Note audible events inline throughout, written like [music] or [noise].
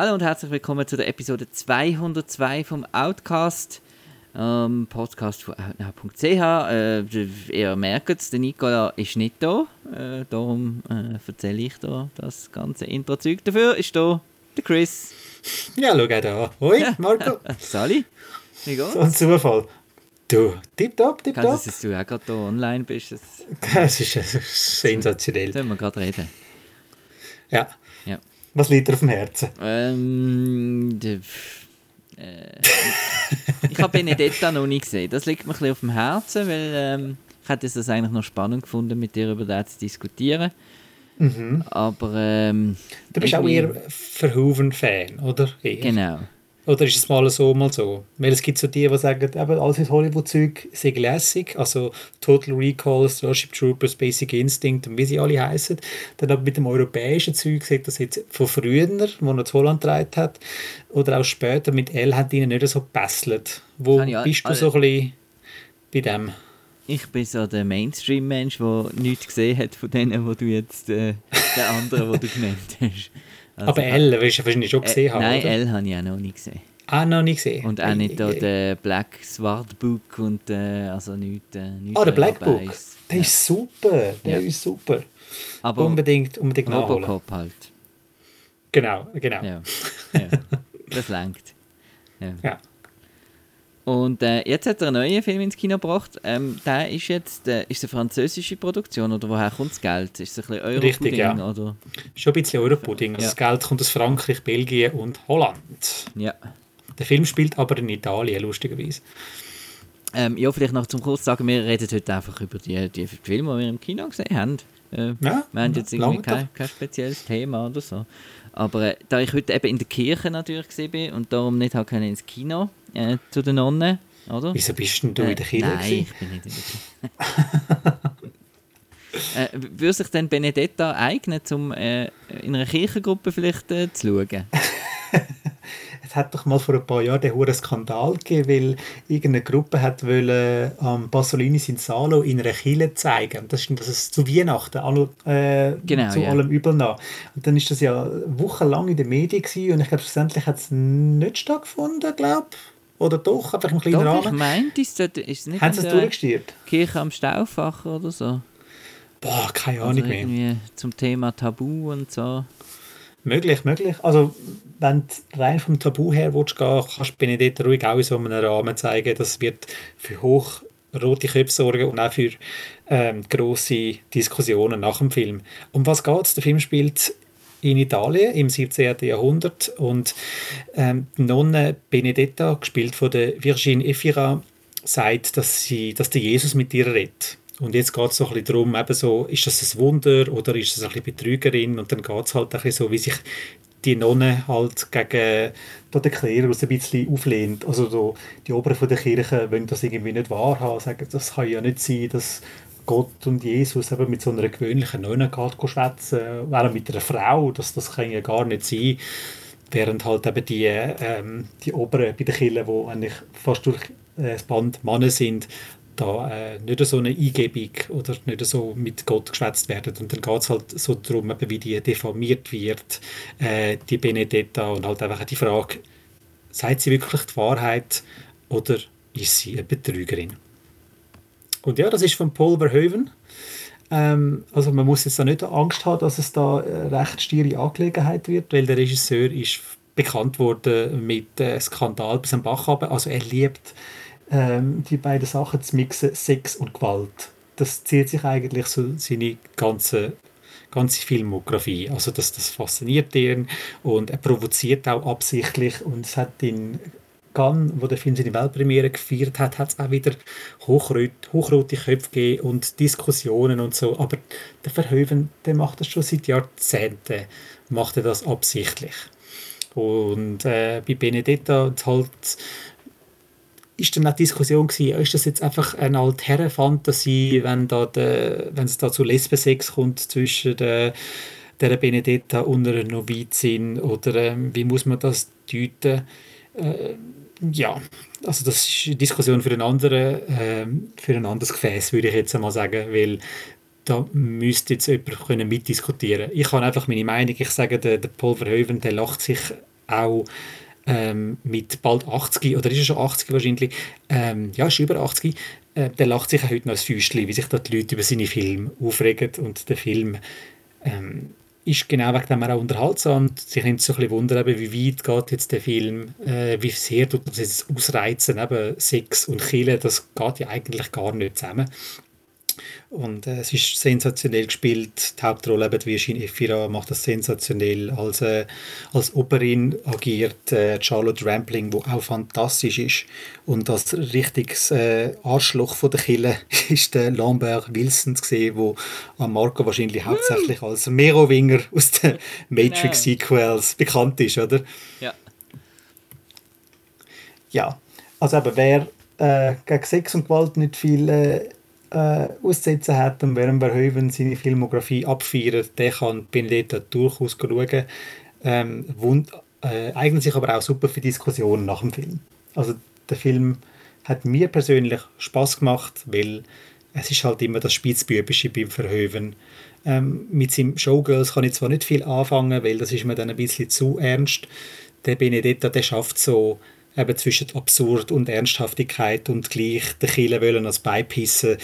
Hallo und herzlich willkommen zu der Episode 202 vom Outcast, ähm, Podcast von outnow.ch. Äh, ihr merkt es, der Nicola ist nicht da, äh, darum äh, erzähle ich da das ganze Intro-Zeug. Dafür ist da der Chris. Ja, schau da. Hoi, [laughs] Marco. Sali, wie geht's? So ein Zufall. Du, tipptopp, Kann tipptopp. es, dass du auch gerade da online bist? Das [laughs] Das ist sensationell. sollen wir gerade reden. Ja. Ja. Was liegt dir auf dem Herzen? Ähm, äh, ich habe Benedetta noch nicht gesehen. Das liegt mir ein bisschen auf dem Herzen, weil ähm, ich hätte es eigentlich noch spannend gefunden, mit dir über das zu diskutieren. Aber ähm, Du bist auch eher Verhoeven-Fan, oder? Eher. Genau. Oder ist es mal so, mal so? Weil es gibt so die, die sagen, eben, alles ist Hollywood-Zeug sei lässig. Also Total Recall, Starship Troopers, Basic Instinct und wie sie alle heißen. Dann aber mit dem europäischen Zeug sieht das jetzt von früher, wo er zu Holland getragen hat, oder auch später mit L hat ihnen nicht so gebesselt. Wo bist du alle- so ein bisschen bei dem? Ich bin so der Mainstream-Mensch, der nichts gesehen hat von denen, wo du jetzt äh, den anderen, den du [laughs] genannt hast. Also, aber L wirst du wahrscheinlich schon äh, gesehen haben, Nein, oder? L habe ich auch noch nicht gesehen. Ah, noch nicht gesehen. Und auch nicht da Äh, äh, der Black Sword Book und äh, also nichts. Äh, nichts Ah, der Black Book. Der Ja. ist super. Der Ja. ist super. Aber unbedingt, unbedingt nachholen. Robocop halt. Genau, genau. Ja. [laughs] Das langt. Ja. Und äh, jetzt hat er einen neuen Film ins Kino gebracht. Ähm, der ist jetzt äh, ist eine französische Produktion oder woher kommt das Geld? Ist es ein bisschen euro Richtig, ja. oder? Schon ein bisschen Europudding. Ja. Das Geld kommt aus Frankreich, Belgien und Holland. Ja. Der Film spielt aber in Italien, lustigerweise. Ähm, ja, vielleicht noch zum kurz sagen, wir reden heute einfach über die, die Filme, die wir im Kino gesehen haben. Äh, Ja, wir haben jetzt irgendwie kein, kein spezielles Thema oder so. Aber äh, da ich heute eben in der Kirche natürlich gesehen bin und darum nicht halt ins Kino äh, zu den Nonnen, oder? Wieso bist denn du in der Kirche? Nein, ich bin nicht in der Kirche. [laughs] äh, würde sich denn Benedetta eignen, um äh, in einer Kirchengruppe vielleicht äh, zu schauen? [laughs] Es hat doch mal vor ein paar Jahren den hohen Skandal gegeben, weil irgendeine Gruppe hat wollen, am Basolinis in Salo in einer Kirche zeigen. Das ist, das ist zu Weihnachten, all, äh, Genau, zu ja. allem Übel nach. Und dann ist das ja wochenlang in den Medien gewesen, und ich glaube, schlussendlich hat es nicht stattgefunden, glaube Oder doch, einfach im kleinen Doch, ich Rahmen. meinte, es ist es nicht Haben sie der durchgestirbt? Kirche am Stauffacher oder so? Boah, keine Also Ahnung mehr. irgendwie zum Thema Tabu und so. Möglich, möglich. Also, wenn du rein vom Tabu her willst, gehen kannst du Benedetta ruhig auch in so einem Rahmen zeigen. Das wird für hochrote Köpfe sorgen und auch für ähm, grosse Diskussionen nach dem Film. Um was geht es? Der Film spielt in Italien im 17. Jahrhundert und ähm, die Nonne Benedetta, gespielt von der Virginie Efira, sagt, dass, sie, dass der Jesus mit ihr redet. Und jetzt geht es so ein bisschen darum, eben so, ist das ein Wunder oder ist das ein bisschen Betrügerin? Und dann geht es halt ein bisschen so, wie sich die Nonne halt gegen den Klerus ein bisschen auflehnt. Also so, die Oberen von der Kirche wollen das irgendwie nicht wahrhaben, sagen, das kann ja nicht sein, dass Gott und Jesus eben mit so einer gewöhnlichen Nonne schwätzen, während mit einer Frau, das, das kann ja gar nicht sein. Während halt eben die, ähm, die Oberen bei den Kirchen, die eigentlich fast durch äh, das Band Männer sind, da äh, nicht so eine Eingebung oder nicht so mit Gott geschwätzt werden. Und dann geht es halt so darum, eben, wie die deformiert wird, äh, die Benedetta, und halt einfach die Frage, sagt sie wirklich die Wahrheit oder ist sie eine Betrügerin? Und ja, das ist von Paul Verhoeven. Ähm, also man muss jetzt da nicht Angst haben, dass es da eine recht stiere Angelegenheit wird, weil der Regisseur ist bekannt worden mit äh, Skandal bis am Bach runter. Also er liebt ähm, die beiden Sachen zu mixen, Sex und Gewalt. Das zieht sich eigentlich so seine ganze ganze Filmografie. Also das, das fasziniert ihn und er provoziert auch absichtlich und es hat in Cannes, wo der Film seine Weltpremiere gefeiert hat, hat es auch wieder hochrot, hochrote Köpfe gegeben und Diskussionen und so. Aber der Verhoeven, der macht das schon seit Jahrzehnten, macht er das absichtlich. Und äh, bei Benedetta halt ist dann auch die Diskussion gewesen, ist das jetzt einfach eine Altherren-Fantasie, wenn, da de, wenn es da zu Lesbensex kommt zwischen den der Benedetta unter einer Novizin oder ähm, wie muss man das deuten? Äh, ja, also das ist eine Diskussion für, einen anderen, äh, für ein anderes Gefäß, würde ich jetzt einmal sagen, weil da müsste jetzt jemand können mitdiskutieren. Ich habe einfach meine Meinung, ich sage, der, der Paul Verhoeven, der lacht sich auch ähm, mit bald 80, oder ist er schon 80 wahrscheinlich, ähm, ja, ist über 80, äh, der lacht sich auch heute noch ein Füßchen, wie sich da die Leute über seine Filme aufregen und der Film ähm, ist genau wegen dem auch unterhaltsam und sich nimmt so ein bisschen Wunder, wie weit geht jetzt der Film, äh, wie sehr tut das jetzt ausreizen, eben Sex und Kille, das geht ja eigentlich gar nicht zusammen. Und äh, es ist sensationell gespielt. Die Hauptrolle eben Virginie Efira macht das sensationell. Als, äh, als Operin agiert äh, Charlotte Rampling, wo auch fantastisch ist. Und das richtiges äh, Arschloch von der Kille [laughs] ist der Lambert Wilson gesehen, wo an Marco wahrscheinlich hauptsächlich als Merowinger aus den [laughs] Matrix genau. Sequels bekannt ist, oder? Ja. Ja, also eben, wer äh, gegen Sex und Gewalt nicht viel äh, auszusetzen hat und während Verhoeven seine Filmografie abfeiert, der kann Benedetta durchaus schauen. Ähm, wund, äh, eignet sich aber auch super für Diskussionen nach dem Film. Also der Film hat mir persönlich Spaß gemacht, weil es ist halt immer das Spitzbübische beim Verhoeven. Ähm, mit seinem Showgirls kann ich zwar nicht viel anfangen, weil das ist mir dann ein bisschen zu ernst. Der Benedetta, der schafft so eben zwischen Absurd und Ernsthaftigkeit und gleich den Killer wollen als Beipissen,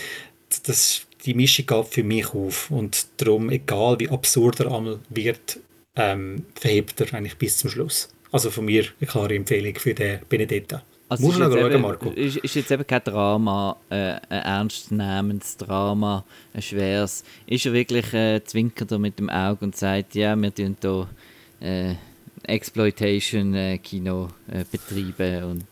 das, die Mischung geht für mich auf und darum, egal wie absurd er einmal wird, ähm, verhebt er eigentlich bis zum Schluss. Also von mir eine klare Empfehlung für den Benedetta. Also Muss man schauen, eben, Marco. Ist, ist jetzt eben kein Drama, äh, ein ernstzunehmendes Drama, ein schweres. Ist er wirklich äh, zwinkert er mit dem Auge und sagt, ja, wir tun hier äh, Exploitation-Kino äh, betreiben und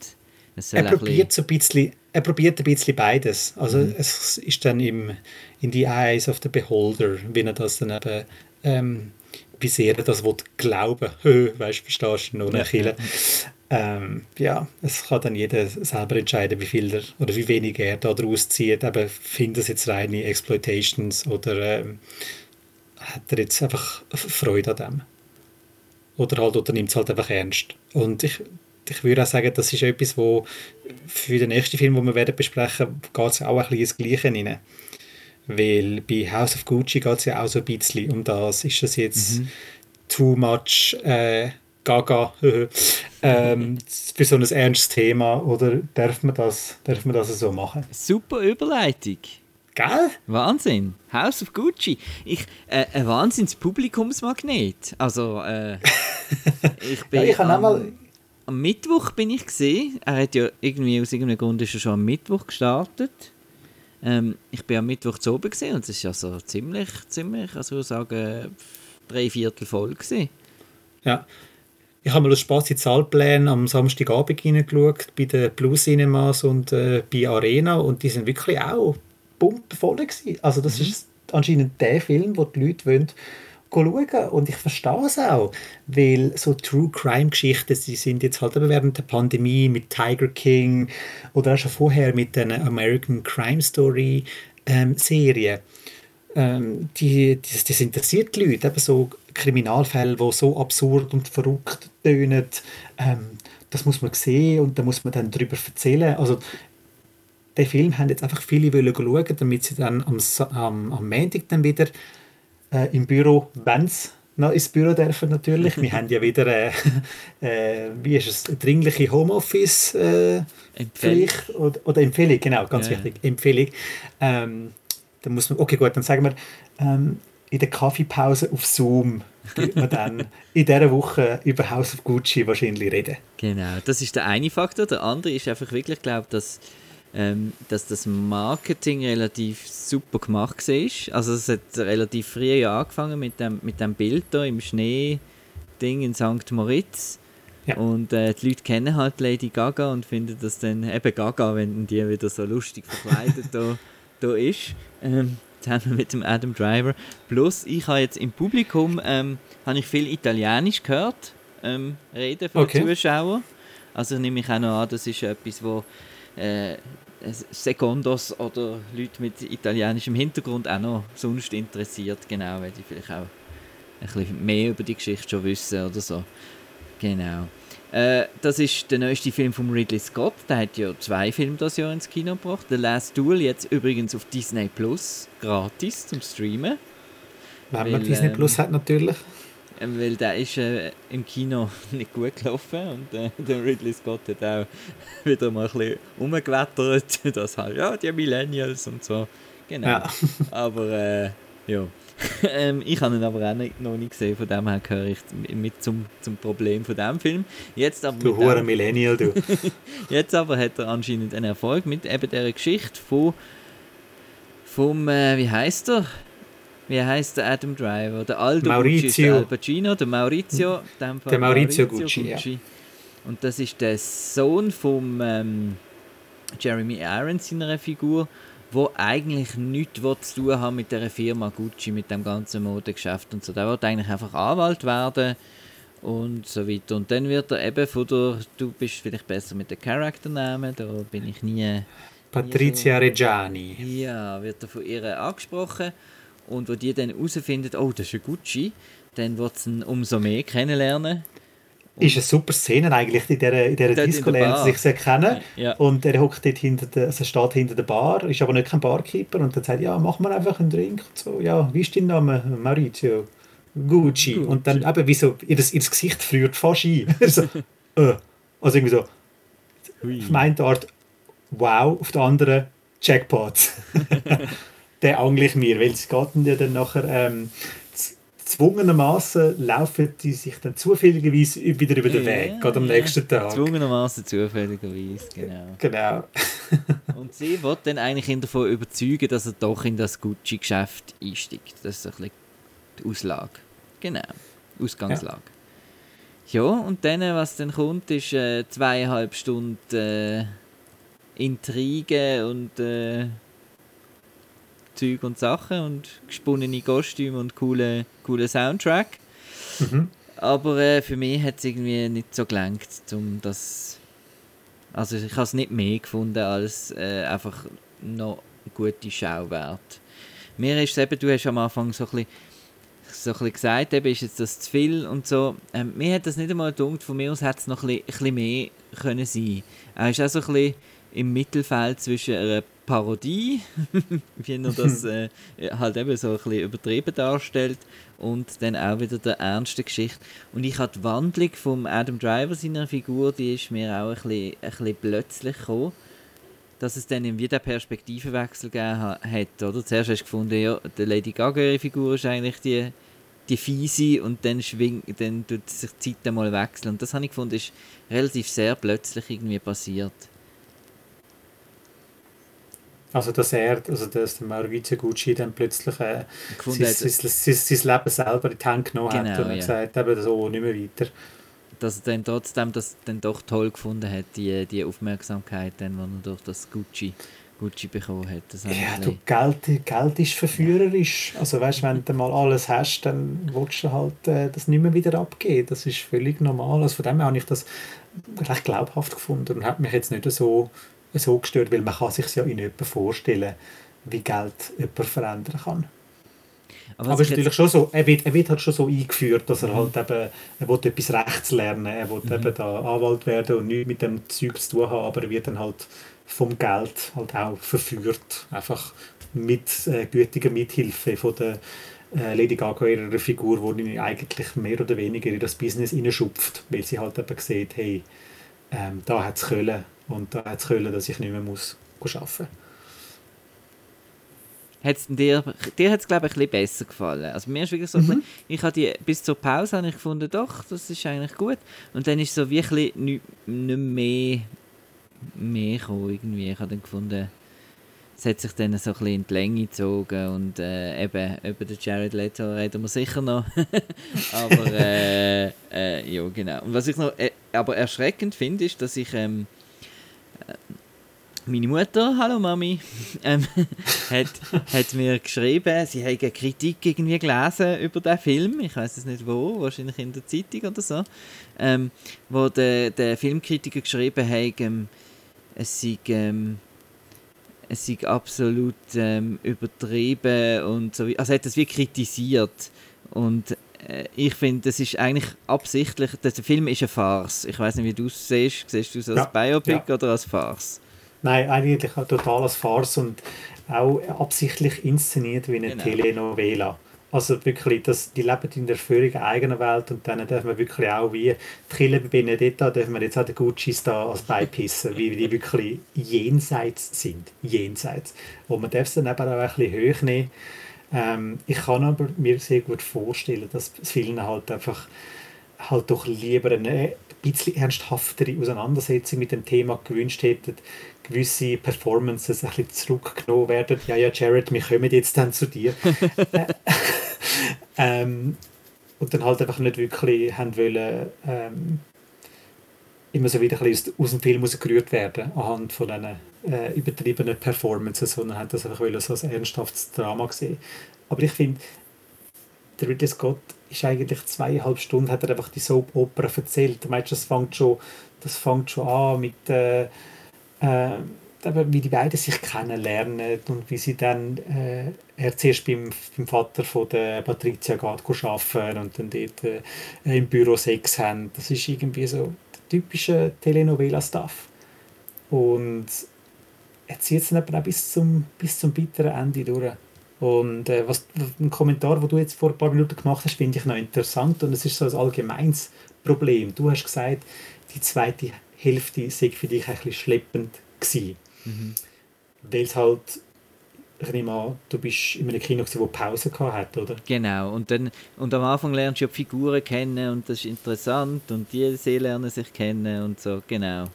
er probiert so ein bisschen er probiert ein bisschen beides. Also mhm. es ist dann im, in die Eyes of the Beholder, wenn er das dann eben, ähm, wie sehr er das will glauben [laughs] weißt du, verstehst du, noch ja, ja. Ähm, ja, es kann dann jeder selber entscheiden, wie viel er oder wie wenig er da draus zieht. Aber findet es jetzt reine Exploitations oder ähm, hat er jetzt einfach Freude an dem? Oder halt, oder nimmt es halt einfach ernst. Und ich, ich würde auch sagen, das ist etwas, wo für den nächsten Film, den wir werden besprechen, geht es auch ein bisschen ins Gleiche rein. Weil bei House of Gucci geht es ja auch so ein bisschen um das. Ist das jetzt mhm. too much äh, Gaga [laughs] ähm, für so ein ernstes Thema oder darf man das, darf man das so machen? Super Überleitung. Gell? Wahnsinn. House of Gucci. Ich, äh, ein Wahnsinns Publikumsmagnet. Also, äh, ich [laughs] bin. ja, ich am, mal... am Mittwoch bin ich gesehen. Er hat ja irgendwie aus irgendeinem Grund ist er schon am Mittwoch gestartet. Ähm, ich bin am Mittwoch zu oben gesehen und es ist ja so ziemlich, ziemlich, also ich sagen, drei Viertel voll gewesen. Ja. Ich habe mal aus Spaß in Zahlpläne am Samstagabend hineingeschaut, bei den Plus Cinemas und äh, bei Arena und die sind wirklich auch pumpenvoll gewesen. Also das mhm. ist anscheinend der Film, wo die Leute wollen schauen und ich verstehe es auch, weil so True Crime Geschichten, sie sind jetzt halt während der Pandemie mit Tiger King oder auch schon vorher mit den American Crime Story ähm, Serien. Ähm, die, das, das interessiert die Leute, eben so Kriminalfälle, die so absurd und verrückt tönen. Ähm, das muss man sehen und da muss man dann darüber erzählen. Also den Film haben jetzt einfach viele wollen schauen, damit sie dann am, am, am Montag dann wieder äh, im Büro, wenn sie noch ins Büro dürfen natürlich. Wir [laughs] haben ja wieder äh, [laughs] äh, wie ist es, eine dringliche Homeoffice äh, Pflicht oder, oder, Empfehlung, genau, ganz ja. wichtig, Empfehlung. Ähm, dann muss man, okay gut, dann sagen wir, ähm, in der Kaffeepause auf Zoom wird man dann [laughs] in dieser Woche über House of Gucci wahrscheinlich reden. Genau, das ist der eine Faktor. Der andere ist einfach wirklich, glaube dass ähm, dass das Marketing relativ super gemacht war. Also es hat relativ früh ja angefangen mit dem, mit dem Bild da im Schnee-Ding in St. Moritz. Ja. Und äh, die Leute kennen halt Lady Gaga und finden das dann eben Gaga, wenn die wieder so lustig verkleidet da, [laughs] da ist. Ähm, zusammen mit dem Adam Driver. Plus, ich habe jetzt im Publikum ähm, habe ich viel Italienisch gehört, ähm, reden von okay. Zuschauern. Also nehme ich auch noch an, das ist etwas, wo äh, Secondos oder Leute mit italienischem Hintergrund auch noch sonst interessiert, genau, weil die vielleicht auch bisschen mehr über die Geschichte schon wissen oder so. Genau. Äh, das ist der neueste Film von Ridley Scott. Der hat ja zwei Filme das Jahr ins Kino gebracht. The Last Duel jetzt übrigens auf Disney Plus gratis zum Streamen. Wenn man Disney ähm, Plus hat natürlich. Ähm, weil der ist äh, im Kino [laughs] nicht gut gelaufen und äh, [laughs] der Ridley Scott hat auch [laughs] wieder mal ein bisschen umgewettert, dass halt, ja, die Millennials und so. Genau. Ja. Aber äh, ja. ähm, ich habe ihn aber auch nicht, noch nicht gesehen, von dem her gehöre ich mit zum, zum Problem von diesem Film. Jetzt aber du hoher Millennial, du. Jetzt aber hat er anscheinend einen Erfolg mit eben dieser Geschichte von vom, äh, wie heißt er? Wie heißt der Adam Driver? Der Aldo Maurizio. Gucci der Al Pacino, der Maurizio. der Maurizio, Maurizio Gucci, Gucci. Ja. Und das ist der Sohn von ähm, Jeremy Irons, seiner Figur wo eigentlich nichts zu tun haben mit der Firma Gucci, mit dem ganzen Modegeschäft und so. Der wird eigentlich einfach Anwalt werden und so weiter. Und dann wird er eben von der, du bist vielleicht besser mit den Charakternamen, da bin ich nie... Patricia nie so, Reggiani. Ja, wird er von ihr angesprochen und wo die dann herausfindet, oh, das ist ein Gucci, dann wird sie ihn umso mehr kennenlernen ist eine super Szene eigentlich in dieser, in dieser Disco, lernen sie sich sehr kennen. Ja. Und er hockt dort hinter der, also steht hinter der Bar, ist aber nicht kein Barkeeper und dann sagt ja, mach mal einfach einen Drink und so. Ja, wie ist dein Name? Maurizio. Gucci. Gucci. Und dann eben wie so, ihr, das, ihr das Gesicht friert fast ein. [laughs] so, äh. Also irgendwie so, Hui. auf meine Art, wow, auf der anderen, Jackpot. [laughs] der angle ich mir, weil es geht dann nachher... Ähm, zwungenermaßen laufen die sich dann zufälligerweise wieder über den Weg, gerade am nächsten Tag. Zwungenermaßen zufälligerweise, genau. Genau. [laughs] und sie wird dann eigentlich ihn davon überzeugen, dass er doch in das Gucci-Geschäft einsteigt. Das ist ein bisschen die Auslage. Genau, Ausgangslage. Ja. ja, und dann, was dann kommt, ist äh, zweieinhalb Stunden äh, Intrige und äh, Zeug und Sachen und gesponnene Kostüme und coole, coole Soundtrack. Mhm. Aber äh, für mich hat es irgendwie nicht so gelangt, um das. Also ich habe es nicht mehr gefunden als äh, einfach noch gute Schauwert. Mir ist eben, du hast am Anfang so ein bisschen, so ein bisschen gesagt, eben ist jetzt das zu viel und so. Ähm, mir hat das nicht einmal gedacht, von mir aus hätte es noch ein bisschen, ein bisschen mehr können sein. Er ist auch so ein bisschen im Mittelfeld zwischen einer Parodie, [laughs] wie er das [laughs] äh, halt eben so ein bisschen übertrieben darstellt und dann auch wieder der ernste Geschichte. Und ich habe die Wandlung von Adam Driver seiner Figur, die ist mir auch ein bisschen, ein bisschen plötzlich gekommen, dass es dann wieder Perspektivenwechsel gegeben hat. Oder? Zuerst hast du gefunden, ja, die Lady Gaga Figur ist eigentlich die, die fiese und dann schwingt, dann tut sich die Zeit einmal wechseln. Und das habe ich gefunden, ist relativ sehr plötzlich irgendwie passiert. Also dass er, also dass der Maurizio Gucci dann plötzlich äh, sein, sein, sein, sein, Leben selber in die Hand genommen genau, hat und ja. gesagt, eben so nicht mehr weiter. Dass er dann trotzdem das dann doch toll gefunden hat, die, die Aufmerksamkeit, dann, die er durch das Gucci, Gucci bekommen hat. Ja, du, Geld, Geld ist verführerisch. Also weißt, wenn du mal alles hast, dann willst du halt äh, das nicht mehr wieder abgeben. Das ist völlig normal. Also von dem her habe ich das recht glaubhaft gefunden und hat mich jetzt nicht so so gestört, weil man kann sich ja in jemanden vorstellen, wie Geld jemanden verändern kann. Aber, Aber es ist natürlich schon so, er wird, er wird halt schon so eingeführt, dass er mhm. halt eben, er will etwas Rechts lernen, er will mhm. eben da Anwalt werden und nichts mit dem Zeug zu tun haben, aber er wird dann halt vom Geld halt auch verführt, einfach mit äh, gütiger Mithilfe von der äh, Lady Gaga ihrer Figur, wo ihn eigentlich mehr oder weniger in das Business hineinschupft, weil sie halt eben sieht, hey, ähm, da hat es Köln und da hat es können, dass ich nicht mehr muss arbeiten muss. Hat's dir dir hat es, glaube ich, ein bisschen besser gefallen. Also mir ist wirklich so, mhm. ich habe die, bis zur Pause habe ich gefunden, doch, das ist eigentlich gut. Und dann ist so wirklich nicht, nicht mehr, mehr gekommen, irgendwie. Ich habe dann gefunden, es hat sich dann so ein bisschen in die Länge gezogen und äh, eben über den Jared Leto reden wir sicher noch. [laughs] aber äh, äh, ja, genau. Und was ich noch äh, aber erschreckend finde, ist, dass ich ähm, meine Mutter, hallo Mami, [laughs] ähm, hat, hat mir geschrieben, sie habe eine Kritik irgendwie gelesen über den Film, ich weiß es nicht wo, wahrscheinlich in der Zeitung oder so, ähm, wo der, der Filmkritiker geschrieben hat, ähm, es sei, ähm, es sei absolut ähm, übertrieben und so, also hat das wie kritisiert und äh, ich finde, das ist eigentlich absichtlich, der Film ist eine Farce. Ich weiß nicht, wie du es siehst. Siehst du es als ja, Biopic ja. oder als Farce? Nein, eigentlich total als Farce und auch absichtlich inszeniert wie eine genau. Telenovela. Also wirklich, das, die leben in der völlig eigenen Welt und dann dürfen wir wirklich auch wie bei Benedetta, dürfen wir jetzt auch den Guccis da als beipissen, wie die wirklich jenseits sind. Jenseits. Und man darf es dann eben auch ein bisschen hoch nehmen. Ähm, ich kann aber mir sehr gut vorstellen, dass vielen halt einfach halt doch lieber eine bisschen ernsthaftere Auseinandersetzung mit dem Thema gewünscht hätten, gewisse Performances ein bisschen zurückgenommen werden. Ja, ja, Jared, wir kommen jetzt dann zu dir. [laughs] ähm, und dann halt einfach nicht wirklich haben wollen, ähm, immer so wieder ein bisschen aus, aus dem Film gerührt werden, anhand von diesen äh, übertriebenen Performances, sondern haben das einfach wollen, so ein ernsthaftes Drama gesehen. Aber ich finde, der Ridley Scott ist eigentlich zweieinhalb Stunden, hat er einfach die Soap-Opera erzählt. Meinst, das fängt schon, das fängt schon an mit, äh, äh, wie die beiden sich kennenlernen und wie sie dann, äh, er zuerst beim, beim Vater von der Patricia geht arbeiten und dann dort äh, im Büro Sex haben. Das ist irgendwie so der typische Telenovela-Stuff. Und er zieht es dann auch bis zum, bis zum bitteren Ende durch. Und äh, was, ein Kommentar, den du jetzt vor ein paar Minuten gemacht hast, finde ich noch interessant und es ist so ein allgemeines Problem. Du hast gesagt, die zweite Hälfte sei für dich ein bisschen schleppend gewesen. Mhm. Weil es halt, ich nehme an, du bist in einem Kino, gewesen, wo Pause hat, oder? Genau, und, dann, und am Anfang lernst du ja die Figuren kennen und das ist interessant und die lernen sich kennen und so, genau.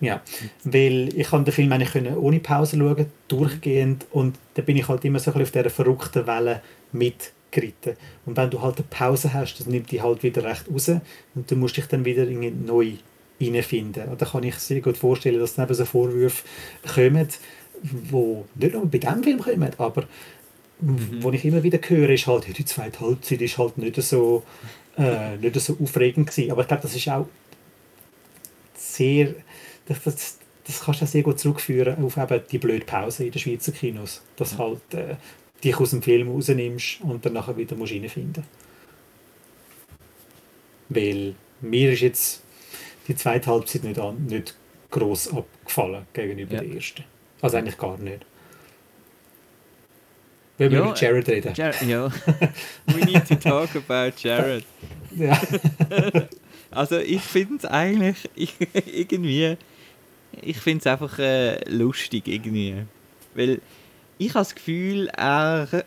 Ja, weil ich kann den Film eigentlich können ohne Pause schauen, durchgehend und da bin ich halt immer so ein auf dieser verrückten Welle mitgeritten. Und wenn du halt eine Pause hast, das nimmt dich halt wieder recht raus und du musst dich dann wieder neu reinfinden. Und da kann ich sehr gut vorstellen, dass dann eben so Vorwürfe kommen, wo nicht nur bei diesem Film kommen, aber mhm. wo ich immer wieder höre, ist halt, die zweite Halbzeit ist halt nicht so, äh, nicht so aufregend gewesen. Aber ich glaube, das ist auch sehr das, das, das kannst du sehr gut zurückführen auf eben die blöde Pause in den Schweizer Kinos. Dass ja. halt äh, dich aus dem Film rausnimmst und dann nachher wieder musst reinfinden Weil mir ist jetzt die zweite Halbzeit nicht, an, nicht gross abgefallen gegenüber ja. der ersten. Also eigentlich gar nicht. Wenn wir über Jared reden. Jared, ja. [laughs] We need to talk about Jared. ja. [laughs] also ich finde es eigentlich ich, [laughs] irgendwie ich finde es einfach äh, lustig irgendwie. Weil ich habe das Gefühl, er,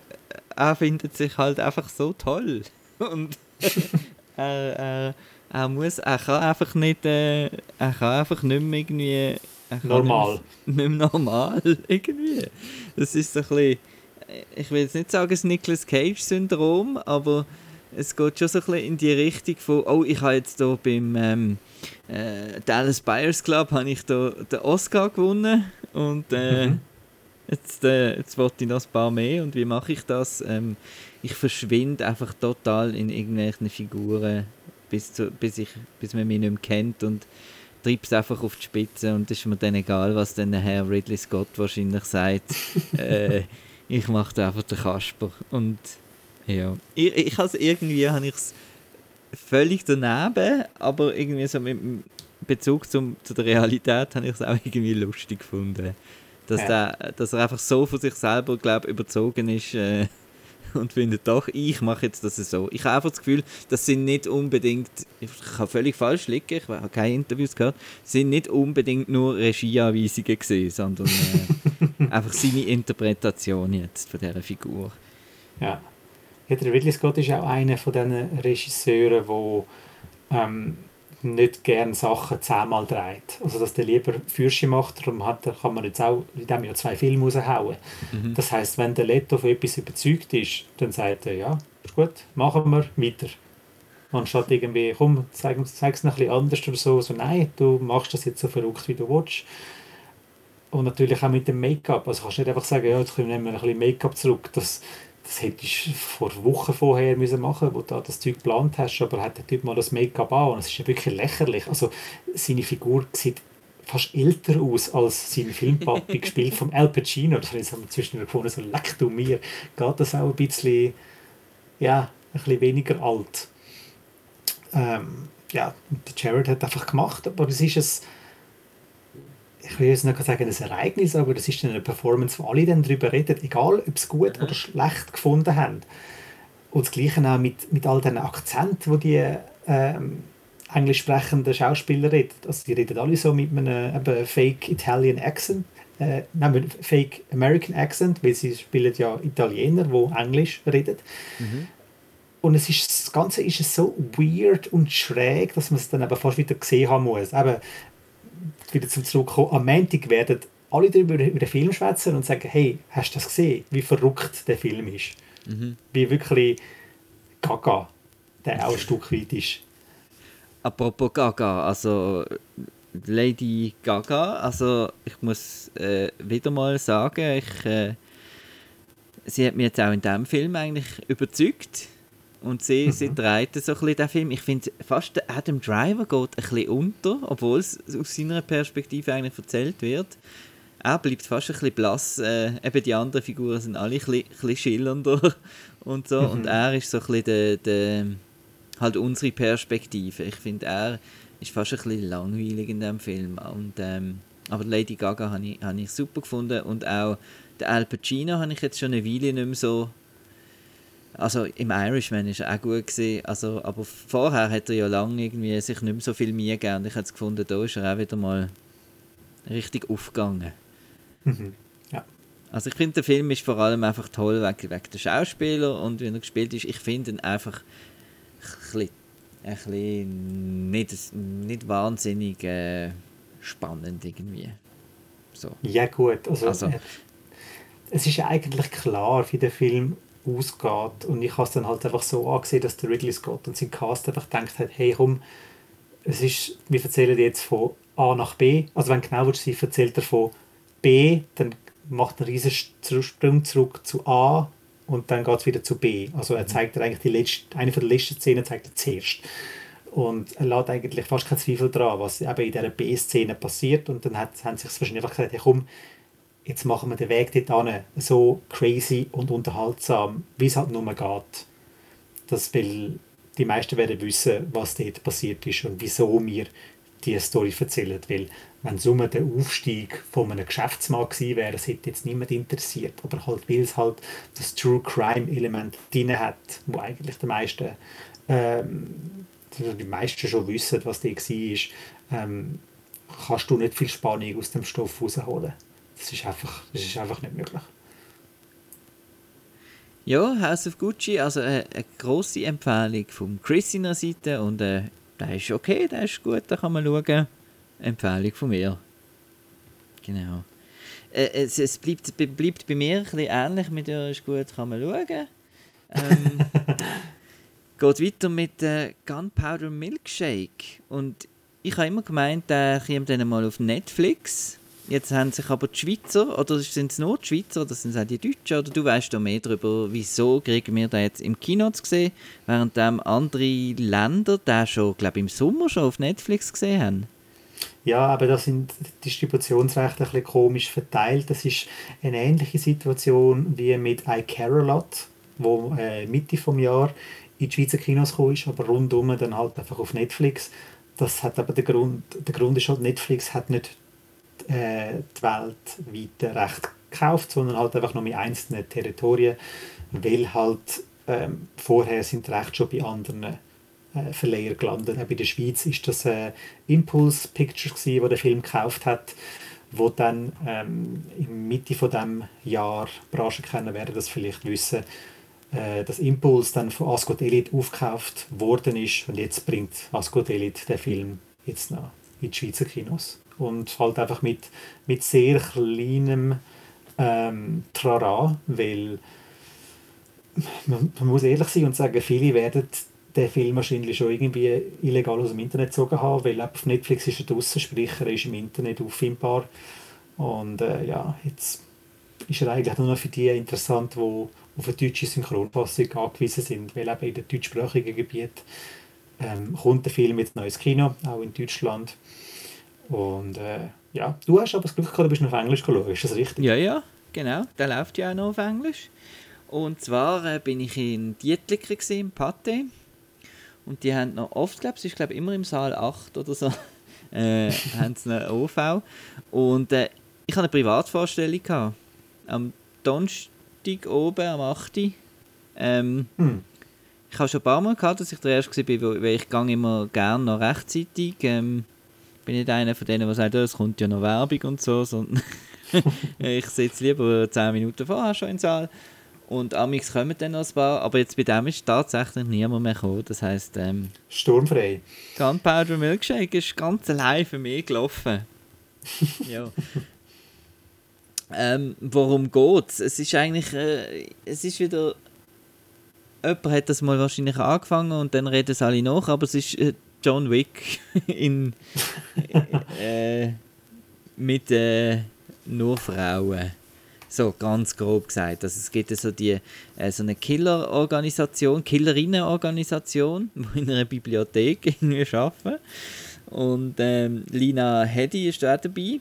er findet sich halt einfach so toll. [laughs] Und [laughs] er, er, er muss, er kann einfach nicht, äh, er kann einfach nicht mehr irgendwie... Normal. Nicht [laughs] mehr, nicht mehr normal, irgendwie. Das ist so ein bisschen, ich will jetzt nicht sagen das Nicolas Cage-Syndrom, aber es geht schon so ein bisschen in die Richtung von, oh, ich habe jetzt hier beim ähm, äh, Dallas Buyers Club habe ich da den Oscar gewonnen und äh, mhm. jetzt, äh, jetzt wollte ich noch ein paar mehr und wie mache ich das? Ähm, ich verschwinde einfach total in irgendwelchen Figuren, bis, zu, bis, ich, bis man mich nicht mehr kennt und treibe es einfach auf die Spitze und es ist mir dann egal, was dann Herr Ridley Scott wahrscheinlich sagt. äh, ich mache da einfach den Kasper und ja, ich, ich has irgendwie habe ich es völlig daneben, aber irgendwie so mit Bezug zum, zu der Realität habe ich es auch irgendwie lustig gefunden. Dass, ja. der, dass er einfach so von sich selber, glaube überzogen ist äh, [laughs] und findet, doch, ich mache jetzt das so. Ich habe einfach das Gefühl, das sind nicht unbedingt, ich habe völlig falsch liegen, ich habe keine Interviews gehört, sind nicht unbedingt nur Regieanweisungen gesehen, sondern äh, [laughs] einfach seine Interpretation jetzt von dieser Figur. Ja. Ja, der Ridley Scott ist auch einer von diesen Regisseuren, der ähm, nicht gerne Sachen zehnmal dreht. Also, dass der lieber Fürsche macht, darum hat, kann man jetzt auch in diesem Jahr zwei Filme raushauen. Mhm. Das heißt, wenn der Leto von etwas überzeugt ist, dann sagt er, ja, ist gut, machen wir weiter. Anstatt irgendwie, komm, zeig, zeig es noch ein bisschen anders oder so, so, nein, du machst das jetzt so verrückt, wie du willst. Und natürlich auch mit dem Make-up. Also kannst du nicht einfach sagen, ja, jetzt nehmen wir ein bisschen Make-up zurück. Das, das hättest du vor Wochen vorher müssen machen wo du das Zeug geplant hast, aber hat der Typ mal das Make-up an und es ist ja wirklich lächerlich. Also seine Figur sieht fast älter aus als sein Filmpapi, [laughs] gespielt von Al Pacino. Das haben wir zwischendurch gefunden, so leck du mir. Geht das auch ein bisschen, ja, ein bisschen weniger alt. Ähm, ja, der Jared hat einfach gemacht, aber es ist ein ich will jetzt nicht sagen ein Ereignis, aber es ist eine Performance, wo alle dann darüber reden, egal ob sie gut mhm. oder schlecht gefunden haben. Und das Gleiche auch mit, mit all den Akzenten, die die ähm, englisch sprechenden Schauspieler reden. Also die reden alle so mit einem eben, Fake Italian Accent, äh, nein, Fake American Accent, weil sie spielen ja Italiener, die Englisch reden. Mhm. Und es ist, das Ganze ist so weird und schräg, dass man es dann eben fast wieder gesehen haben muss. Eben, wieder zum Zurückkommen, am Montag werden alle darüber über den Film schwätzen und sagen, hey, hast du das gesehen, wie verrückt der Film ist? Mhm. Wie wirklich gaga der auch ein Stück weit ist. Apropos Gaga, also Lady Gaga, also ich muss äh, wieder mal sagen, ich, äh, sie hat mich jetzt auch in diesem Film eigentlich überzeugt. Und sie, mhm. sie dreht so ein bisschen den Film. Ich finde fast, der Adam Driver geht ein bisschen unter, obwohl es aus seiner Perspektive eigentlich erzählt wird. Er bleibt fast ein bisschen blass. Äh, eben die anderen Figuren sind alle ein bisschen, ein bisschen schillernder [laughs] und so. Mhm. Und er ist so ein bisschen der, der, halt unsere Perspektive. Ich finde, er ist fast ein bisschen langweilig in dem Film. Und, ähm, aber Lady Gaga habe ich, hab ich super gefunden. Und auch der Al Pacino habe ich jetzt schon eine Weile nicht mehr so also im Irishman ist er auch gut gewesen, also, aber vorher hat er ja lange irgendwie sich nicht mehr so viel Mühe gegeben. Ich habe gefunden, da ist er auch wieder mal richtig aufgegangen. Mhm. Ja. Also ich finde, der Film ist vor allem einfach toll wegen, wegen der Schauspieler und wie er gespielt ist. Ich finde ihn einfach ein bisschen, ein bisschen nicht, nicht wahnsinnig äh, spannend irgendwie. So. Ja gut, also, also äh, es ist eigentlich klar, wie der Film ausgeht. Und ich habe es dann halt einfach so angesehen, dass der Ridley Scott und sein Cast einfach gedacht hat, hey komm, es ist, wir erzählen jetzt von A nach B. Also wenn genau sie erzählt er von B, dann macht einen riesen Sprung zurück zu A und dann geht es wieder zu B. Also er zeigt eigentlich die letzte, eine von der letzten Szenen zeigt er zuerst. Und er lässt eigentlich fast keinen Zweifel daran, was eben in dieser B-Szene passiert. Und dann hat, haben sie sich wahrscheinlich einfach gesagt, hey, komm, jetzt machen wir den Weg dorthin so crazy und unterhaltsam, wie es halt nur geht. Das will die meisten werden wissen, was dort passiert ist und wieso wir diese Story erzählen. Weil, wenn es um den Aufstieg von einem Geschäftsmann gewesen wäre, das hätte jetzt niemand interessiert. Aber halt, weil es halt das True Crime Element drin hat, wo eigentlich die meisten, ähm, die meisten schon wissen, was da war, ähm, kannst du nicht viel Spannung aus dem Stoff rausholen. Das ist einfach, das ist einfach nicht möglich. Ja, House of Gucci, also eine, eine grosse Empfehlung von Chris in der Seite und äh, der ist okay, der ist gut, da kann man schauen. Empfehlung von mir. Genau. Äh, es, es bleibt, bleibt bei mir ein bisschen ähnlich, mit der ist gut, kann man schauen. Ähm, [laughs] geht weiter mit äh, Gunpowder Milkshake und ich habe immer gemeint, der kommt dann mal auf Netflix Jetzt haben sich aber die Schweizer, oder sind es nur die Schweizer, oder sind es auch die Deutschen, oder du weißt da mehr darüber, wieso kriegen wir da jetzt im Kino zu sehen, während andere Länder da schon, glaube im Sommer schon auf Netflix gesehen haben? Ja, aber da sind Distributionsrechte ein bisschen komisch verteilt. Das ist eine ähnliche Situation wie mit I Care A Lot, wo äh, Mitte vom Jahr in die Schweizer Kinos gekommen ist, aber rundum dann halt einfach auf Netflix. Das hat aber der Grund, der Grund ist halt, Netflix hat nicht äh, die weltweite Recht gekauft, sondern halt einfach nur mit einzelnen Territorien, weil halt ähm, vorher sind Rechte schon bei anderen äh, Verleihern gelandet. Auch bei der Schweiz ist das äh, Impulse Pictures gewesen, wo der Film gekauft hat, wo dann ähm, in Mitte von dem Jahr Branchen kennen werden, das vielleicht wissen, äh, dass Impulse dann von Ascot Elite aufgekauft worden ist und jetzt bringt Ascot Elite den Film jetzt noch in die Schweizer Kinos und halt einfach mit, mit sehr kleinem ähm, Trara, weil man, man, muss ehrlich sein und sagen, viele werden den Film wahrscheinlich schon irgendwie illegal aus dem Internet gezogen haben, weil auf Netflix ist er draussen, sprich er ist im Internet auffindbar. Und äh, ja, jetzt ist er eigentlich nur noch für die interessant, die auf eine deutsche Synchronfassung angewiesen sind, weil eben in den deutschsprachigen Gebieten ähm, kommt der Film jetzt ins Kino, auch in Deutschland und äh, ja, du hast aber das Glück gehabt, du bist noch auf Englisch geschaut, ist das richtig? Ja, ja, genau. Der läuft ja auch noch auf Englisch. Und zwar äh, bin ich in Dietliker im Pate. Und die haben noch oft, glaube ich, glaube immer im Saal 8 oder so, [laughs] äh, haben sie eine OV. Und äh, ich hatte eine Privatvorstellung. Gehabt. Am Donnerstag oben, am 8. Ähm, hm. Ich habe schon ein paar Mal gehabt, dass ich der Erste war, weil ich immer gerne noch rechtzeitig. Ähm, bin nicht einer von denen, der sagt, oh, es kommt ja noch Werbung und so, sondern [laughs] ich sitze lieber 10 Minuten vorher schon im Saal. Und amix kommen dann noch ein paar, aber jetzt bei dem ist tatsächlich niemand mehr gekommen. Das heisst, ähm, Sturmfrei. Gunpowder Milkshake ist ganz allein für mich gelaufen. [laughs] ja. Ähm, worum geht's? Es ist eigentlich, äh, es ist wieder, jemand hat das mal wahrscheinlich angefangen und dann reden es alle nach, aber es ist äh, John Wick [laughs] in, äh, mit äh, nur Frauen. So ganz grob gesagt. Also es gibt so, die, äh, so eine Killerorganisation, Killerinnenorganisation, [laughs] die in einer Bibliothek irgendwie arbeiten. Und ähm, Lina Hedy ist da dabei.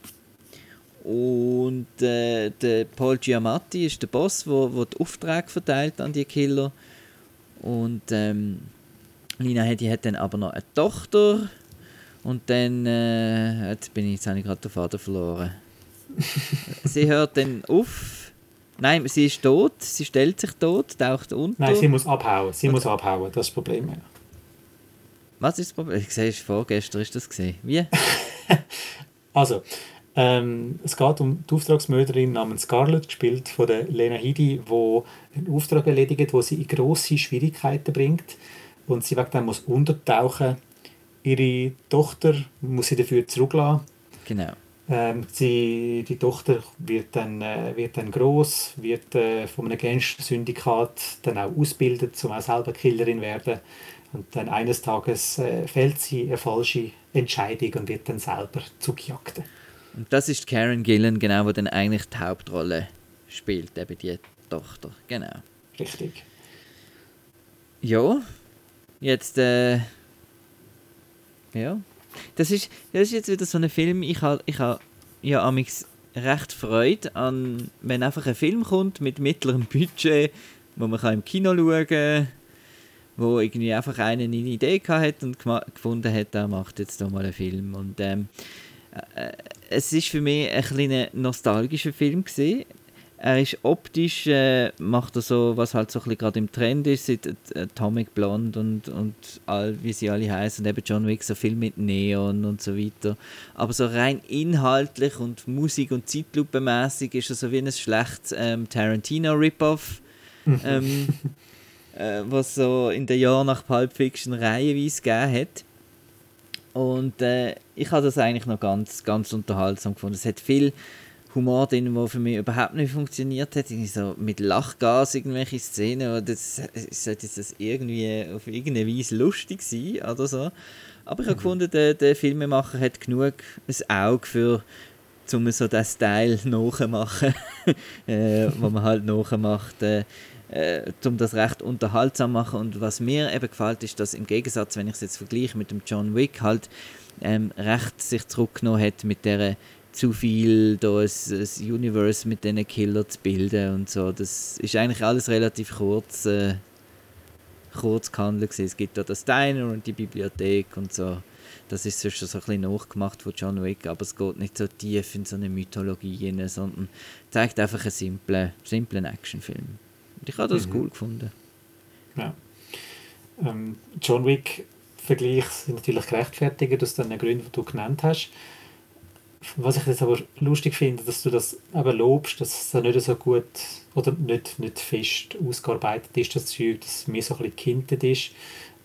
Und äh, der Paul Giamatti ist der Boss, der wo, wo die Aufträge verteilt an die Killer. Und ähm, Lina Hedy hat dann aber noch eine Tochter. Und dann äh, jetzt bin ich, jetzt habe ich gerade den Vater verloren. [laughs] sie hört dann auf. Nein, sie ist tot, sie stellt sich tot, taucht unter. Nein, sie muss abhauen, sie muss abhauen, das ist das Problem. Ja. Was ist das Problem? Ich sehe, vorgestern ist das gesehen. Wie? [laughs] also, ähm, es geht um die Auftragsmörderin namens Scarlett, gespielt von der Lena Headey, die einen Auftrag erledigt, wo sie in grosse Schwierigkeiten bringt und sie wegen dem muss untertauchen. Ihre Tochter muss sie dafür zurücklassen. Genau. Ähm, sie, die Tochter wird dann, äh, wird dann groß, wird äh, von einem Gangster-Syndikat dann auch ausgebildet, um auch selber Killerin werden. Und dann eines Tages äh, fällt sie eine falsche Entscheidung und wird dann selber zugejagt. Und das ist Karen Gillen, genau, die dann eigentlich die Hauptrolle spielt, eben die Tochter, genau. Richtig. Ja, jetzt, äh, ja, das ist, das ist jetzt wieder so ein Film, ich habe ich ha, ja amix recht Freude an, wenn einfach ein Film kommt mit mittlerem Budget, wo man kann im Kino schauen kann, wo irgendwie einfach einer eine Idee hat und gefunden hat, er macht jetzt da mal einen Film. Und ähm, äh, es ist für mich ein kleiner nostalgischer Film gewesen. Er ist optisch, äh, macht er so, was halt so ein gerade im Trend ist, seit Atomic Blonde und, und all, wie sie alle heißen, und eben John Wick, so viel mit Neon und so weiter. Aber so rein inhaltlich und Musik- und Zeitlupenmäßig ist er so wie ein schlechtes ähm, Tarantino-Rip-Off, ähm, [laughs] äh, was so in den Jahren nach Pulp Fiction reihenweise gegeben hat. Und äh, ich habe das eigentlich noch ganz, ganz unterhaltsam gefunden. Es hat viel Humor drin, der für mich überhaupt nicht funktioniert hat. so mit Lachgas irgendwelche Szenen, das sollte das irgendwie auf irgendeine Weise lustig sein oder so. Aber ich habe mhm. gefunden, der, der Filmemacher hat genug ein Auge für um so den Style [laughs] nachzumachen, äh, was man halt nachmacht, äh, äh, um das recht unterhaltsam zu machen. Und was mir eben gefällt, ist, dass im Gegensatz, wenn ich es jetzt vergleiche mit dem John Wick, halt ähm, recht sich zurückgenommen hat mit der zu viel da ein, ein Universe mit diesen Killer zu bilden und so. Das ist eigentlich alles relativ kurz, äh, kurz gehandelt gewesen. Es gibt da das Diner und die Bibliothek und so. Das ist sonst so ein bisschen nachgemacht von John Wick, aber es geht nicht so tief in so eine Mythologie rein, sondern zeigt einfach einen simplen, simplen Actionfilm. Und ich habe das mhm. cool gefunden. Ja. Ähm, John Wick Vergleich sind natürlich gerechtfertigt aus den Gründen, die du genannt hast was ich jetzt aber lustig finde, dass du das eben lobst, dass es nicht so gut oder nicht, nicht fest ausgearbeitet ist, das Zeug, dass es mehr so ein bisschen gehintet ist,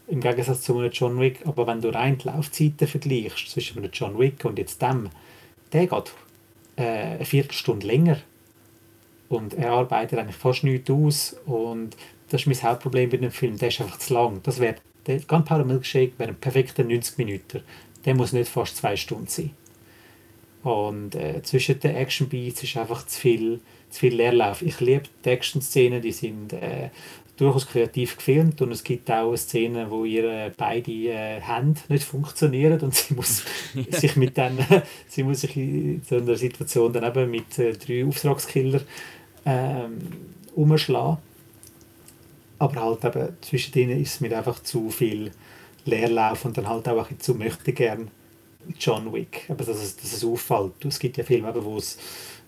im Gegensatz zu einem John Wick. Aber wenn du rein die Laufzeiten vergleichst zwischen einem John Wick und jetzt dem, der geht äh, eine Viertelstunde länger und er arbeitet eigentlich fast nichts aus und das ist mein Hauptproblem bei dem Film, der ist einfach zu lang. Das wäre, der Gunpowder Milkshake wäre ein perfekter 90 Minuten. Der muss nicht fast zwei Stunden sein. Und äh, zwischen den Action-Beats ist einfach zu viel, zu viel Leerlauf. Ich liebe die Action-Szenen, die sind äh, durchaus kreativ gefilmt und es gibt auch eine Szene, wo ihre beide äh, Hände nicht funktionieren und sie muss [laughs] sich mit den, sie muss sich in so einer Situation dann eben mit äh, drei Auftragskiller ähm, umschlagen. aber halt eben zwischen denen ist es mir einfach zu viel Leerlauf und dann halt auch ein bisschen zu möchte gern John Wick, aber dass es, dass es auffällt. Es gibt ja Filme, wo es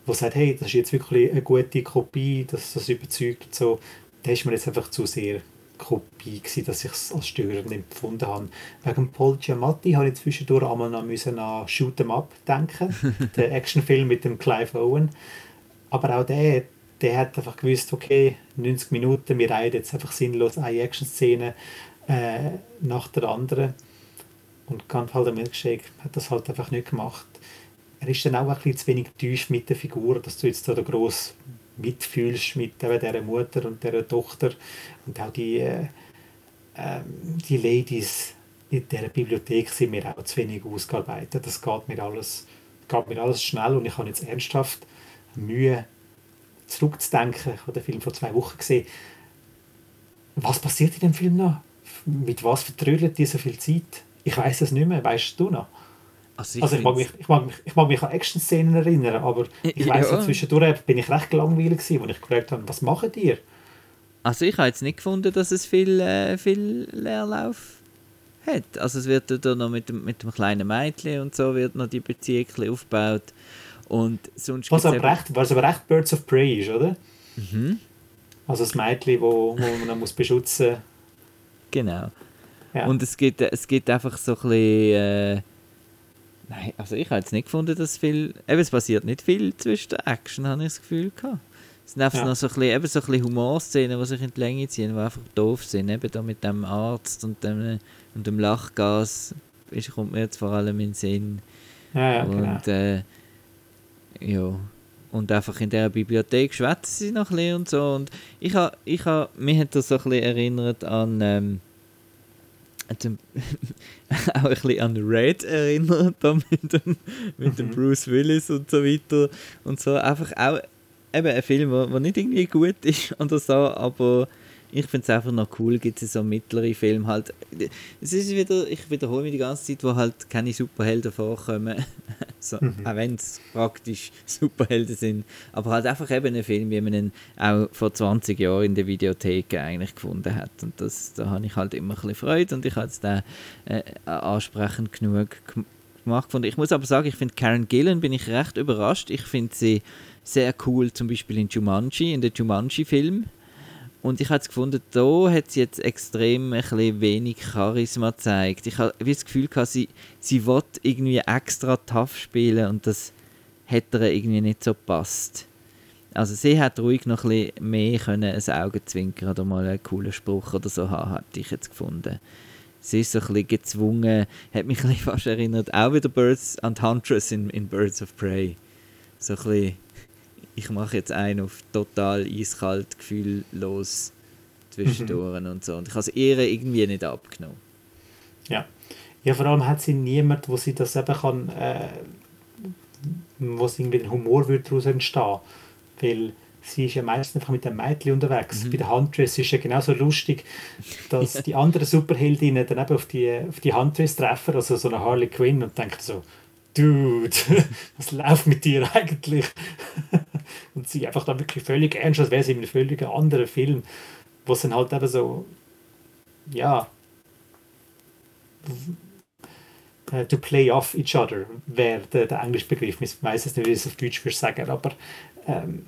wo sagt, hey, das ist jetzt wirklich eine gute Kopie, dass das überzeugt und so. Da ist mir jetzt einfach zu sehr Kopie gewesen, dass ich es als störend empfunden habe. Wegen Paul Giamatti habe ich zwischendurch einmal noch müssen an Shoot 'em Up denken, [laughs] der Actionfilm mit dem Clive Owen. Aber auch der, der hat einfach gewusst, okay, 90 Minuten, wir reihen jetzt einfach sinnlos eine Action-Szene äh, nach der anderen. Und Gunpowder Milkshake hat das halt einfach nicht gemacht. Er ist dann auch ein bisschen zu wenig tief mit der Figur, dass du jetzt da groß mitfühlst mit dieser Mutter und dieser Tochter und auch die, äh, ähm, die Ladies in dieser Bibliothek sind mir auch zu wenig ausgearbeitet. Das geht mir alles, geht mir alles schnell und ich habe jetzt ernsthaft Mühe zurückzudenken. Ich habe den Film vor zwei Wochen gesehen. Was passiert in dem Film noch? Mit was vertrödelt die so viel Zeit? Ich weiß es nicht mehr. Weißt du noch? Also ich, also ich, mag mich, ich, mag mich, ich mag mich an Action-Szenen erinnern, aber ich weiß ja. zwischendurch bin ich recht langweilig gewesen, als ich gefragt habe, was macht ihr? Also ich habe jetzt nicht gefunden, dass es viel, äh, viel Leerlauf hat. Also es wird da noch mit dem, mit dem kleinen Mädchen und so wird noch die Beziehung aufgebaut. Und sonst was, aber recht, was aber recht Birds of Prey ist, oder? Mhm. Also das Mädchen, wo, wo man muss beschützen muss. Genau. Ja. Und es gibt, es gibt einfach so ein bisschen... Äh, nein, also ich habe jetzt nicht gefunden, dass viel... Eben, es passiert nicht viel zwischen der Action, habe ich das Gefühl gehabt. Es sind einfach ja. noch so ein bisschen, eben so ein bisschen Humorszenen, die sich in die Länge ziehen, die einfach doof sind. Eben da mit dem Arzt und dem, und dem Lachgas ist, kommt mir jetzt vor allem in den Sinn. Ja, ja, und, genau. äh, ja. Und einfach in der Bibliothek schwätzen sie noch ein bisschen und so. Und ich habe, ich ha, mich hat das so ein bisschen erinnert an, ähm, [laughs] auch ein bisschen an Red erinnert, da mit dem, mit dem mhm. Bruce Willis und so weiter. Und so einfach auch eben ein Film, der nicht irgendwie gut ist [laughs] oder so, aber ich finde es einfach noch cool, gibt es so mittlere Filme halt. Es ist wieder, ich wiederhole mich die ganze Zeit, wo halt keine Superhelden vorkommen. [laughs] so, mhm. Auch wenn es praktisch [laughs] Superhelden sind. Aber halt einfach eben ein Film, wie man ihn auch vor 20 Jahren in der Videothek eigentlich gefunden hat. Und das, da habe ich halt immer ein bisschen Freude und ich habe es da äh, ansprechend genug gemacht. Ich muss aber sagen, ich finde Karen Gillan bin ich recht überrascht. Ich finde sie sehr cool, zum Beispiel in Jumanji, in der Jumanji-Film. Und ich habe gefunden, da hat sie jetzt extrem ein wenig Charisma gezeigt. Ich habe das Gefühl, gehabt, sie, sie will irgendwie extra tough spielen und das hätte ihr irgendwie nicht so gepasst. Also sie hat ruhig noch ein bisschen mehr können, ein Augenzwinkern oder mal einen coolen Spruch oder so haben, hätte ich jetzt gefunden. Sie ist so ein gezwungen, hat mich ein fast erinnert, auch wieder Birds and Huntress in, in Birds of Prey. So ein ich mache jetzt einen auf total eiskalt, gefühllos zwischendurch [laughs] mhm. und so. Und ich habe es ihr irgendwie nicht abgenommen. Ja. Ja, vor allem hat sie niemand, wo sie das eben kann, äh, wo irgendwie ein Humor wird daraus entstehen. Weil sie ist ja meistens einfach mit dem Mädchen unterwegs. Mhm. Bei der Huntress ist ja genauso lustig, dass [laughs] die anderen Superheldinnen dann eben auf die, auf die Huntress treffen, also so eine Harley Quinn und denken so, Dude, [laughs] was läuft mit dir eigentlich? Und sie einfach dann wirklich völlig als wäre sie in einem völlig anderen Film, wo es dann halt eben so, ja, äh, to play off each other wäre der, der englische Begriff. Ich weiß es nicht, wie ich es auf Deutsch würde sagen, aber ähm,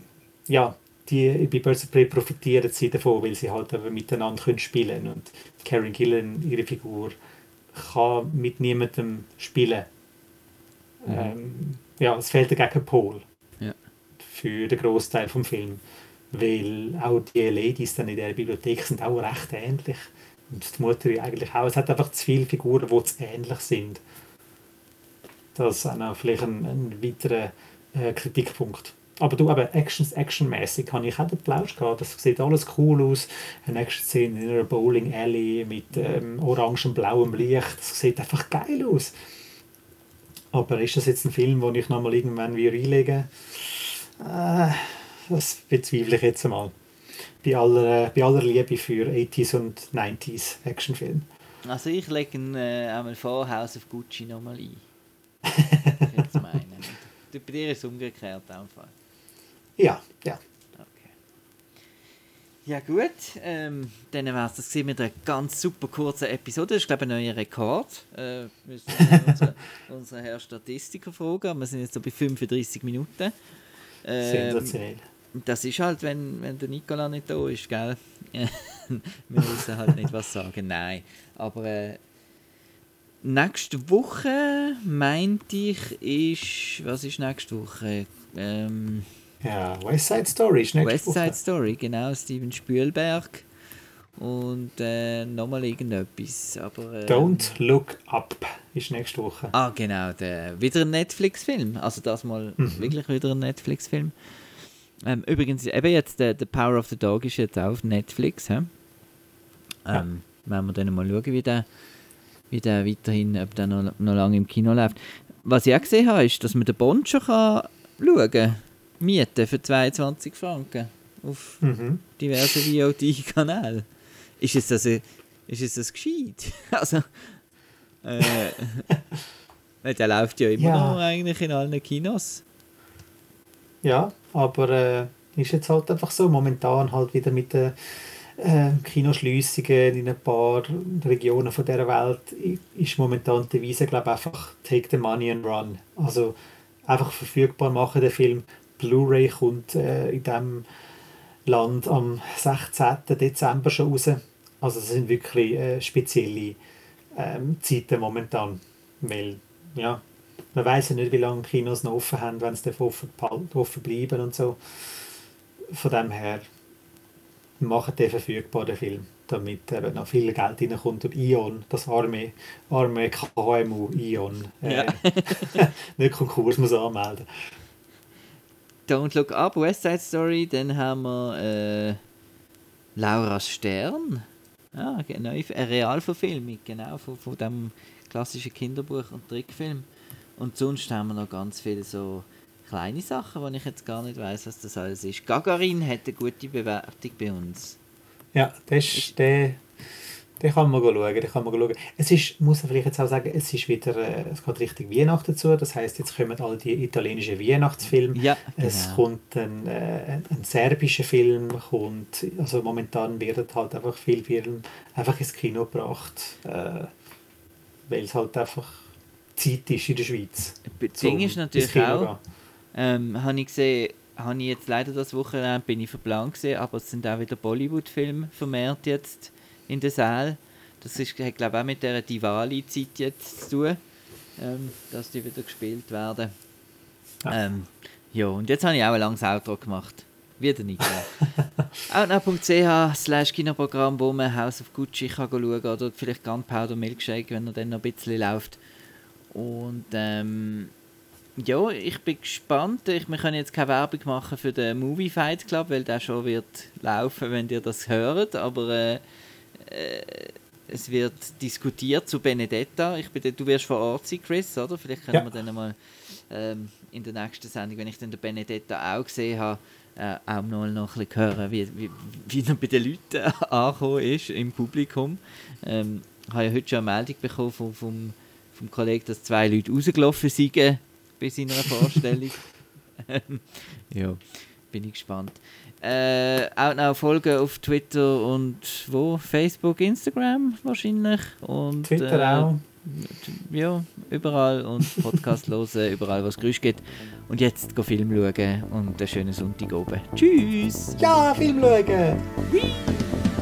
ja, die, bei Birds of Prey profitieren sie davon, weil sie halt eben miteinander können spielen können. Und Karen Gillan, ihre Figur, kann mit niemandem spielen. Mhm. Ähm, ja, es fehlt der Gegenpol für den Großteil vom Film, weil auch die Ladies dann in der Bibliothek sind auch recht ähnlich und die Mutter eigentlich auch. Es hat einfach zu viele Figuren, die zu ähnlich sind. Das ist auch vielleicht ein, ein weiterer äh, Kritikpunkt. Aber du, aber Actions, actionmäßig habe ich auch den Plausch gehabt. Das sieht alles cool aus. Eine Action-Szene in einer Bowling Alley mit ähm, orange und blauem Licht. Das sieht einfach geil aus. Aber ist das jetzt ein Film, den ich nochmal irgendwann wieder reinlege? Äh, das bezweifle ich jetzt einmal. Bei aller, bei aller Liebe für 80s und 90s Actionfilme. Also ich lege ihn äh, einmal vor, House of Gucci nochmal ein. [laughs] jetzt meinen. Bei dir ist es umgekehrt einfach. Ja, ja. Okay. Ja gut, ähm, dann war es das mit einer ganz super kurzen Episode. Das ist glaube ich ein neuer Rekord. Äh, müssen [laughs] wir unseren, unseren Herrn Statistiker fragen. Wir sind jetzt so bei 35 Minuten. Ähm, Sensationell. Das ist halt, wenn, wenn der Nikola nicht da ist, gell? [laughs] wir müssen halt nicht was sagen, nein. Aber äh, nächste Woche, meinte ich, ist... Was ist nächste Woche? Ähm, ja, West Side Story ist nächste West Side Woche. Story, genau, Steven Spielberg. Und äh, nochmal irgendetwas. Aber, äh, Don't Look Up ist nächste Woche. Ah, genau, der, wieder ein Netflix-Film. Also das mal mhm. wirklich wieder ein Netflix-Film. Ähm, übrigens, eben jetzt, der, The Power of the Dog ist jetzt auch auf Netflix. He? Ähm, ja. Werden wir dann mal schauen, wie der, wie der weiterhin, ob der noch, noch lange im Kino läuft. Was ich auch gesehen habe, ist, dass man den Bond schon kann schauen kann mieten für 22 Franken auf mhm. diversen VOD-Kanälen. Ist es das, ist es das gescheit? [laughs] also, äh, [laughs] der läuft ja immer ja. noch eigentlich in allen Kinos. Ja, aber äh, ist jetzt halt einfach so, momentan halt wieder mit den äh, Kinoschliessungen in ein paar Regionen von der Welt ist momentan die Devise, glaube einfach take the money and run. Also einfach verfügbar machen den Film Blu-ray kommt äh, in diesem Land am 16. Dezember schon raus. Also das sind wirklich äh, spezielle ähm, Zeiten momentan, weil ja, man weiß ja nicht, wie lange Kinos noch offen haben, wenn sie offen, offen bleiben und so. Von dem her machen den verfügbar, den Film, damit eben noch viel Geld reinkommt und Ion, das arme, arme KMU Ion, äh, ja. [laughs] nicht Konkurs muss anmelden. Don't Look Up, West Side Story. Dann haben wir äh, Laura Stern. Ja, genau, eine Realverfilmung, genau, von, von dem klassischen Kinderbuch und Trickfilm. Und sonst haben wir noch ganz viele so kleine Sachen, wo ich jetzt gar nicht weiß, was das alles ist. Gagarin hat eine gute Bewertung bei uns. Ja, das ist der den kann man schauen, den kann man schauen. Es ist, muss man vielleicht jetzt auch sagen, es ist wieder, äh, es geht richtig Weihnachten dazu, das heißt jetzt kommen all die italienischen Weihnachtsfilme, ja, genau. es kommt ein, äh, ein serbischer Film, kommt, also momentan werden halt einfach viele Filme einfach ins Kino gebracht, äh, weil es halt einfach Zeit ist in der Schweiz. Das Ding ist natürlich auch, ähm, habe ich gesehen, habe ich jetzt leider das Wochenende bin ich verplant gesehen, aber es sind auch wieder Bollywood-Filme vermehrt jetzt in den Saal. Das ist, hat, glaube ich, auch mit der Diwali-Zeit jetzt zu tun, ähm, dass die wieder gespielt werden. Ja. Ähm, ja, und jetzt habe ich auch ein langes Outro gemacht. Wieder nicht. [laughs] Outnow.ch slash Kinoprogramm, wo man House of Gucci kann schauen oder vielleicht Gunpowder Milkshake, wenn er dann noch ein bisschen läuft. Und ähm, ja, ich bin gespannt. Ich, wir können jetzt keine Werbung machen für den Movie Fight Club, weil der schon wird laufen, wenn ihr das hört. Aber äh, äh, es wird diskutiert zu Benedetta. Ich bin, du wirst vor Ort sein, Chris, oder? Vielleicht können ja. wir dann mal ähm, in der nächsten Sendung, wenn ich dann den Benedetta auch gesehen habe, äh, auch noch, noch ein bisschen hören, wie, wie, wie er bei den Leuten [laughs] angekommen ist im Publikum. Ähm, ich habe ja heute schon eine Meldung bekommen vom, vom, vom Kollegen, dass zwei Leute rausgelaufen sind bei seiner Vorstellung. [laughs] ja, bin ich gespannt. Äh, auch noch folgen auf Twitter und wo? Facebook, Instagram wahrscheinlich. Und, Twitter äh, auch. Ja, überall und Podcast [laughs] hören, überall, was Geräusch gibt. Und jetzt go Film schauen und einen schönen Sonntag oben. Tschüss! Ja, Film schauen! Whee!